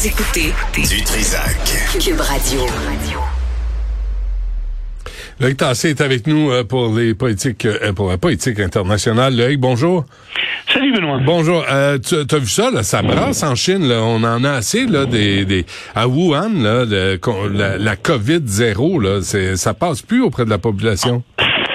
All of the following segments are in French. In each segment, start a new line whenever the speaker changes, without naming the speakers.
Vous écoutez
Du Trisac.
Cube Radio.
Loïc Tassé est avec nous euh, pour les politiques, euh, pour la politique internationale. Loïc, bonjour.
Salut Benoît.
Bonjour. Euh, tu as vu ça, là, ça brasse en Chine. Là. On en a assez là, des, des à Wuhan, là, le- la, la COVID zéro. Là, ça passe plus auprès de la population.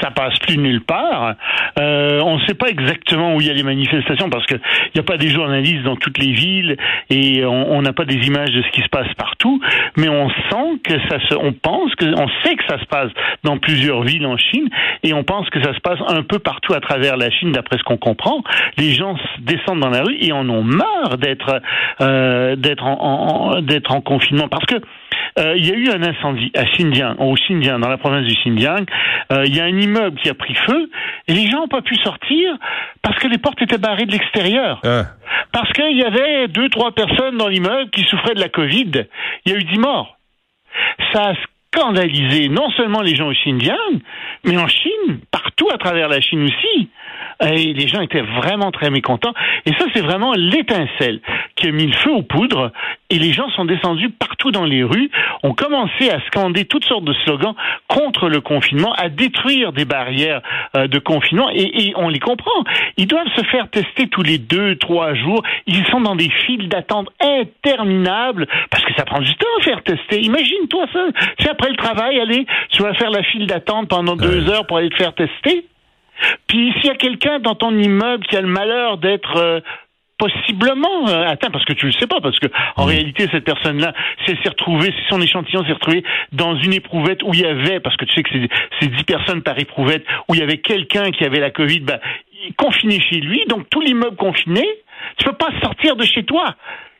Ça passe plus nulle part. Euh, on ne sait pas exactement où il y a les manifestations parce que il n'y a pas des journalistes dans toutes les villes et on n'a pas des images de ce qui se passe partout. Mais on sent que ça se, on pense que, on sait que ça se passe dans plusieurs villes en Chine et on pense que ça se passe un peu partout à travers la Chine d'après ce qu'on comprend. Les gens descendent dans la rue et en ont marre d'être euh, d'être en, en- d'être en confinement parce que euh, il y a eu un incendie à Xinjiang, au Xinjiang, dans la province du Xinjiang. Euh, il y a un immeuble qui a pris feu et les gens n'ont pas pu sortir parce que les portes étaient barrées de l'extérieur.
Hein?
Parce qu'il y avait deux, trois personnes dans l'immeuble qui souffraient de la Covid. Il y a eu dix morts. Ça a scandalisé non seulement les gens au Xinjiang, mais en Chine, partout à travers la Chine aussi. Et les gens étaient vraiment très mécontents. Et ça, c'est vraiment l'étincelle qui a mis le feu aux poudres. Et les gens sont descendus partout dans les rues, ont commencé à scander toutes sortes de slogans contre le confinement, à détruire des barrières euh, de confinement. Et, et on les comprend. Ils doivent se faire tester tous les deux, trois jours. Ils sont dans des files d'attente interminables parce que ça prend du temps à faire tester. Imagine-toi ça. Si après le travail, allez, tu vas faire la file d'attente pendant deux heures pour aller te faire tester. Puis s'il y a quelqu'un dans ton immeuble qui a le malheur d'être euh, possiblement euh, atteint, parce que tu le sais pas, parce que en réalité cette personne-là, si elle s'est retrouvée, si son échantillon s'est retrouvé dans une éprouvette où il y avait, parce que tu sais que c'est 10 personnes par éprouvette, où il y avait quelqu'un qui avait la Covid, bah, il- confiné chez lui, donc tout l'immeuble confiné, tu peux pas sortir de chez toi.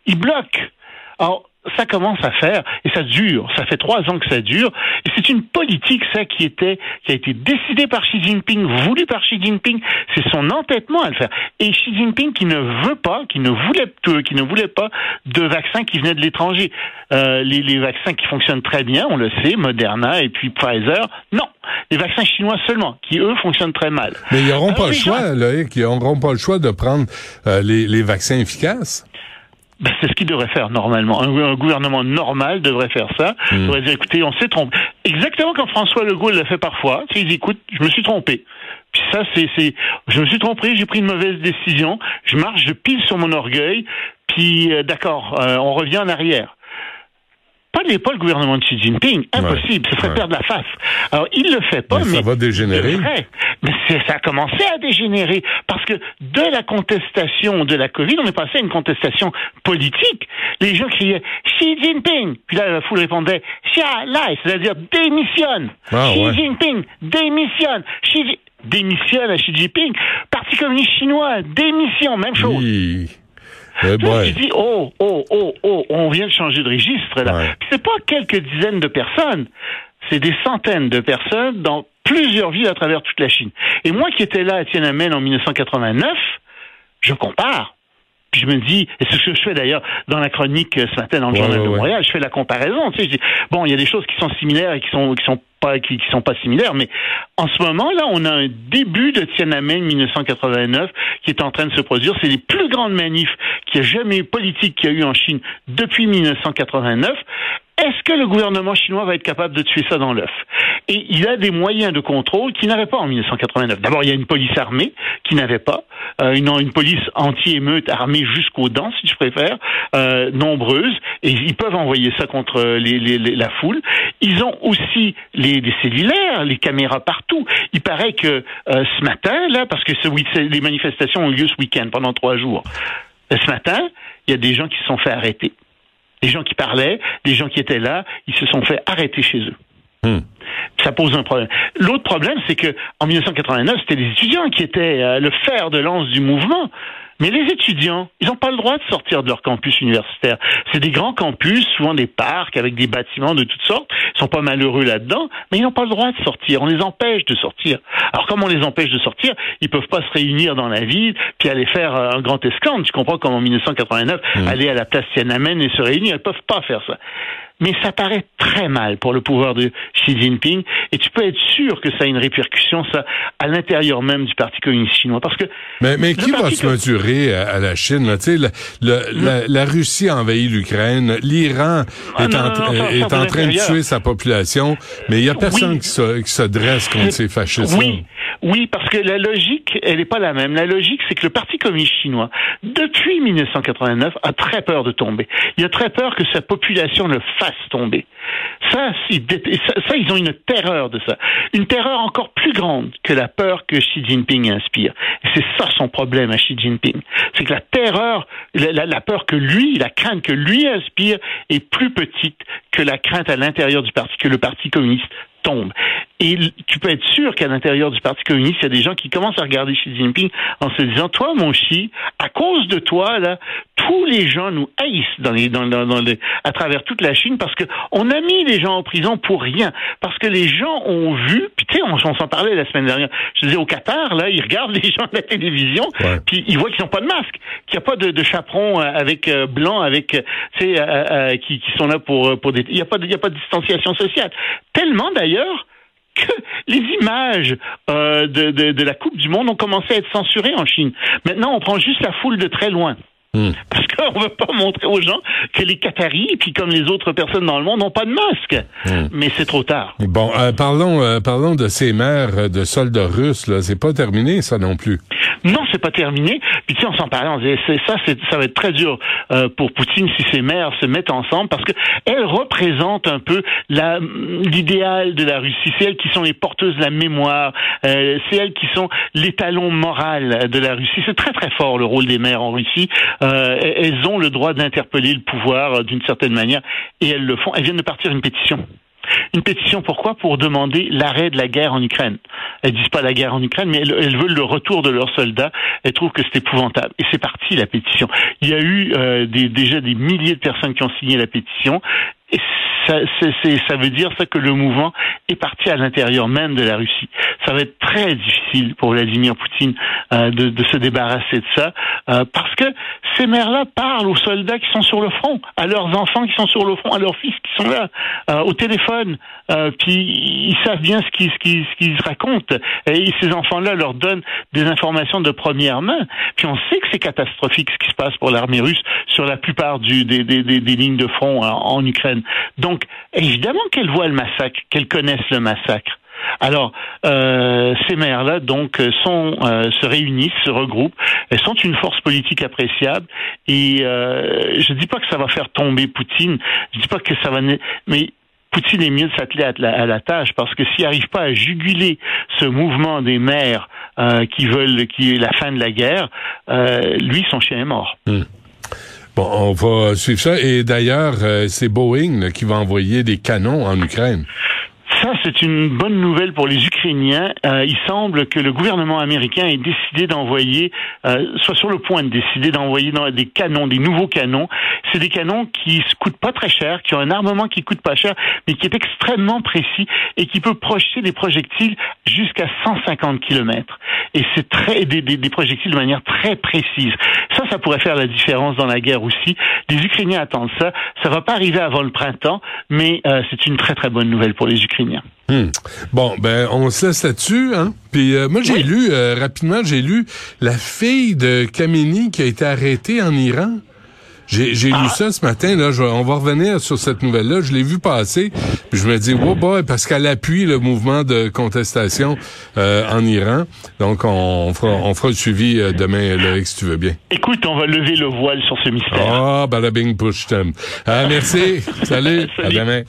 Il bloque. Alors, ça commence à faire et ça dure. Ça fait trois ans que ça dure et c'est une politique ça qui était qui a été décidée par Xi Jinping, voulue par Xi Jinping. C'est son entêtement à le faire. Et Xi Jinping qui ne veut pas, qui ne voulait euh, qui ne voulait pas de vaccins qui venaient de l'étranger. Euh, les, les vaccins qui fonctionnent très bien, on le sait, Moderna et puis Pfizer. Non, les vaccins chinois seulement, qui eux fonctionnent très mal.
Mais ils n'auront pas le
les gens-
choix, Loïc. Ils n'auront pas le choix de prendre euh, les, les vaccins efficaces.
Ben, c'est ce qu'il devrait faire normalement. Un, un gouvernement normal devrait faire ça.
Hmm.
Il devrait dire, écoutez, on s'est trompé. Exactement comme François Legault l'a fait parfois. Tu sais, Il dit, écoute, je me suis trompé. Puis ça, c'est, c'est, je me suis trompé, j'ai pris une mauvaise décision. Je marche, je pile sur mon orgueil. Puis, euh, d'accord, euh, on revient en arrière. Pas, les, pas le gouvernement de Xi Jinping, impossible, ce serait
Ouais.
perdre la face. Alors, il le fait pas,
Mais
mais,
ça va dégénérer.
ferait. Mais ça a commencé à dégénérer parce que de la contestation de la Covid, on est passé à une contestation politique. Les gens criaient Xi Jinping, puis là la foule répondait Xia Lai, c'est-à-dire démissionne.
Ah,
Xi
ouais.
Jinping démissionne. Xi démissionne à Xi Jinping. Parti communiste chinois démission, même chose.
Hi. Eh boy.
tu dis, oh, oh, oh, oh, on vient de changer de registre, là.
Ouais.
Puis c'est pas quelques dizaines de personnes, c'est des centaines de personnes dans plusieurs villes à travers toute la Chine. Et moi qui étais là à Tiananmen en 1989, je compare. Puis je me dis, et c'est ce que je fais d'ailleurs dans la chronique euh, ce matin dans le
Ouais,
journal
ouais,
de. Montréal, je fais la comparaison. Tu sais, je dis, bon, il y a des choses qui sont similaires et qui sont qui sont pas qui, qui sont pas similaires, mais en ce moment là, on a un début de Tiananmen 1989 qui est en train de se produire. C'est les plus grandes manifs qu'il y a jamais eu politique qu'il y a eu en Chine depuis 1989. Est-ce que le gouvernement chinois va être capable de tuer ça dans l'œuf? Et il a des moyens de contrôle qu'il n'avait pas en 1989. D'abord, il y a une police armée qui n'avait pas, euh, une, police anti-émeute armée jusqu'aux dents, si tu préfères, euh, nombreuse, et ils peuvent envoyer ça contre la foule. Ils ont aussi les, cellulaires, les caméras partout. Il paraît que euh, ce matin, là, parce que les manifestations ont eu lieu ce week-end pendant trois jours, euh, ce matin, il y a des gens qui se sont fait arrêter. Des gens qui parlaient, des gens qui étaient là, ils se sont fait arrêter chez eux.
Hmm.
Ça pose un problème. L'autre problème, c'est que en 1989, c'était les étudiants qui étaient euh, le fer de lance du mouvement. Mais les étudiants, ils n'ont pas le droit de sortir de leur campus universitaire. C'est des grands campus, souvent des parcs avec des bâtiments de toutes sortes. Ils sont pas malheureux là-dedans, mais ils n'ont pas le droit de sortir. On les empêche de sortir. Alors comme on les empêche de sortir, ils peuvent pas se réunir dans la ville puis aller faire euh, un grand esclandre. Tu comprends comme en 1989,
Mmh.
aller à la place Tiananmen et se réunir, ils peuvent pas faire ça. Mais ça paraît très mal pour le pouvoir de Xi Jinping et tu peux être sûr que ça a une répercussion ça à l'intérieur même du Parti communiste chinois parce que
Mais, mais qui va se mesurer à, à la Chine? Là? Tu sais, le- la, la Russie a envahi l'Ukraine, l'Iran
Ah,
est,
non,
en,
non, non, ça,
est en train de tuer sa population, mais il y a personne
Oui.
qui, se, qui se dresse contre ces fascistes
Oui, oui, parce que la logique, elle n'est pas la même. La logique, c'est que le Parti communiste chinois, depuis 1989, a très peur de tomber. Il a très peur que sa population le fasse tomber. Ça, ils ont une terreur de ça. Une terreur encore plus grande que la peur que Xi Jinping inspire. C'est ça son problème à Xi Jinping. C'est que la terreur, la peur que lui, la crainte que lui inspire est plus petite que la crainte à l'intérieur du parti, que le Parti communiste tombe. Et tu peux être sûr qu'à l'intérieur du Parti communiste, il y a des gens qui commencent à regarder Xi Jinping en se disant, toi, mon Xi, à cause de toi, là, tous les gens nous haïssent dans les, dans, dans, dans les, à travers toute la Chine parce que on a mis les gens en prison pour rien. Parce que les gens ont vu, puis tu sais, on, on s'en parlait la semaine dernière. Je disais au Qatar, là, ils regardent les gens de la télévision,
Ouais.
puis ils voient qu'ils n'ont pas de masque, qu'il n'y a pas de, de chaperon euh, avec euh, blanc, avec, euh, tu sais, euh, euh, qui, qui sont là pour, pour des, il n'y a pas de, il y a pas de distanciation sociale. Tellement d'ailleurs que les images euh, de, de, de la Coupe du Monde ont commencé à être censurées en Chine. Maintenant, on prend juste la foule de très loin.
Hmm.
Parce qu'on veut pas montrer aux gens que les Qataris, puis comme les autres personnes dans le monde, n'ont pas de masque.
Hmm.
Mais c'est trop tard.
Bon, euh, parlons, euh, parlons de ces mères euh, de soldats russes. Là, c'est pas terminé ça non plus.
Non, c'est pas terminé. Puis tu sais, on s'en parlait, on disait, c'est ça, c'est, ça va être très dur euh, pour Poutine si ces mères se mettent ensemble, parce que elles représentent un peu la, l'idéal de la Russie. C'est elles qui sont les porteuses de la mémoire. c'est elles qui sont l'étalon moral de la Russie. C'est très très fort le rôle des mères en Russie. Euh, elles ont le droit d'interpeller le pouvoir euh, d'une certaine manière, et elles le font. Elles viennent de partir une pétition. Une pétition pourquoi? Pour demander l'arrêt de la guerre en Ukraine. Elles disent pas la guerre en Ukraine, mais elles, veulent le retour de leurs soldats. Elles trouvent que c'est épouvantable. Et c'est parti la pétition. Il y a eu euh, des, déjà des milliers de personnes qui ont signé la pétition. Et ça, c'est- c'est- ça veut dire ça que le mouvement est parti à l'intérieur même de la Russie. Ça va être très difficile pour Vladimir Poutine euh, de, de se débarrasser de ça, euh, parce que ces mères-là parlent aux soldats qui sont sur le front, à leurs enfants qui sont sur le front, à leurs fils qui sont là, euh, au téléphone, euh, puis ils savent bien ce qu'ils ce racontent, et ces enfants-là leur donnent des informations de première main. Puis on sait que c'est catastrophique ce qui se passe pour l'armée russe sur la plupart du, des, des, des, lignes de front en, en Ukraine. Donc évidemment qu'elles voient le massacre, qu'elles connaissent le massacre. Alors, euh, ces maires-là, donc, euh, euh, se réunissent, se regroupent. Elles sont une force politique appréciable. Et je dis pas que ça va faire tomber Poutine. Je dis pas que ça va, ne- mais Poutine est mieux de s'atteler à la, tâche parce que s'il n'arrive pas à juguler ce mouvement des maires qui veulent, qui est la fin de la guerre, lui, son chien est mort.
Bon, on va suivre ça. Et d'ailleurs, euh, c'est Boeing qui va envoyer des canons en Ukraine.
Ça, c'est une bonne nouvelle pour les Ukrainiens. Euh, il semble que le gouvernement américain ait décidé d'envoyer, euh, soit sur le point de décider d'envoyer des canons, des nouveaux canons. C'est des canons qui ne coûtent pas très cher, qui ont un armement qui coûte pas cher, mais qui est extrêmement précis et qui peut projeter des projectiles jusqu'à 150 km. Et c'est très des, des, des projectiles de manière très précise. Ça, ça pourrait faire la différence dans la guerre aussi. Les Ukrainiens attendent ça. Ça va pas arriver avant le printemps, mais euh, c'est une très très bonne nouvelle pour les Ukrainiens.
Hmm. Bon, ben on se laisse là-dessus, hein. Puis euh, moi j'ai
Oui.
lu euh, rapidement, j'ai lu la fille de Khamenei qui a été arrêtée en Iran. J'ai j'ai
Ah.
lu ça ce matin là. Je on va revenir sur cette nouvelle-là. Je l'ai vu passer. Puis je me dis, oh boy, parce qu'elle appuie le mouvement de contestation euh, en Iran. Donc on fera, on fera le suivi euh, demain, Loïc, si tu veux bien.
Écoute, on va lever le voile sur ce mystère.
Ah, balabing push them. Ah, merci. Salut. À
Salut.
demain.